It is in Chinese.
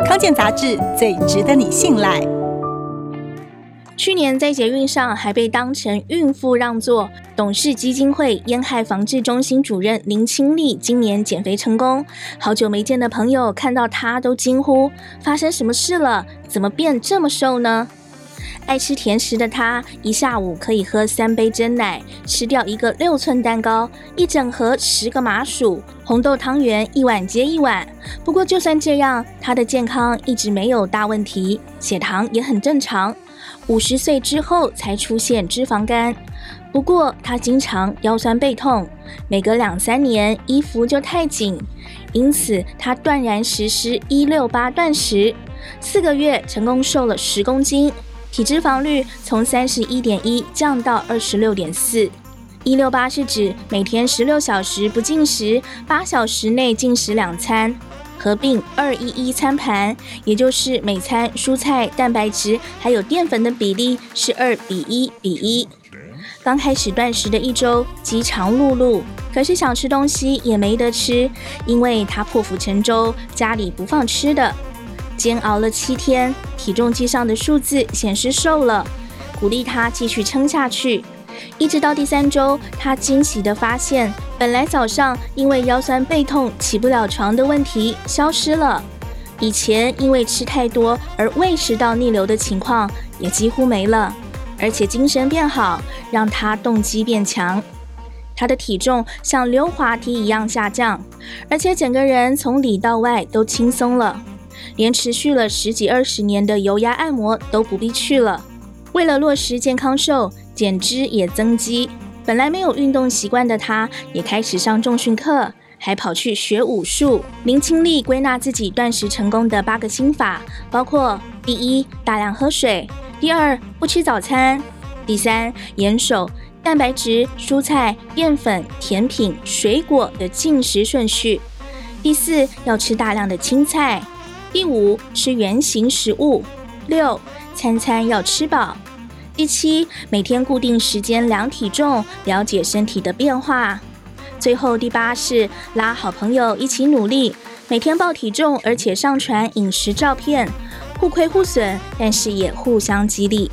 康健杂志最值得你信赖。去年在捷运上还被当成孕妇让座，董事基金会烟害防治中心主任林清丽今年减肥成功，好久没见的朋友看到她都惊呼：发生什么事了？怎么变这么瘦呢？爱吃甜食的她，一下午可以喝三杯珍奶，吃掉一个六寸蛋糕，一整盒十个麻薯，红豆汤圆一碗接一碗。不过就算这样，她的健康一直没有大问题，血糖也很正常。五十岁之后才出现脂肪肝，不过她经常腰酸背痛，每隔两三年衣服就太紧，因此她断然实施一六八断食，四个月成功瘦了十公斤，体脂肪率从三十一点一降到二十六点四。一六八是指每天十六小时不进食，八小时内进食两餐。合并二一一餐盘，也就是每餐蔬菜、蛋白质还有淀粉的比例是二比一比一。刚开始断食的一周，饥肠辘辘，可是想吃东西也没得吃，因为他破釜沉舟，家里不放吃的。煎熬了七天，体重计上的数字显示瘦了，鼓励他继续撑下去。一直到第三周，他惊喜地发现，本来早上因为腰酸背痛起不了床的问题消失了，以前因为吃太多而胃食道逆流的情况也几乎没了，而且精神变好，让他动机变强。他的体重像溜滑梯一样下降，而且整个人从里到外都轻松了，连持续了十几二十年的油压按摩都不必去了。为了落实健康瘦，减脂也增肌。本来没有运动习惯的他，也开始上重训课，还跑去学武术。林清丽归纳自己断食成功的八个心法，包括：第一，大量喝水；第二，不吃早餐；第三，严守蛋白质、蔬菜、淀粉、甜品、水果的进食顺序；第四，要吃大量的青菜；第五，吃圆形食物；六，餐餐要吃饱。第七，每天固定时间量体重，了解身体的变化。最后第八是拉好朋友一起努力，每天报体重，而且上传饮食照片，互亏互损，但是也互相激励。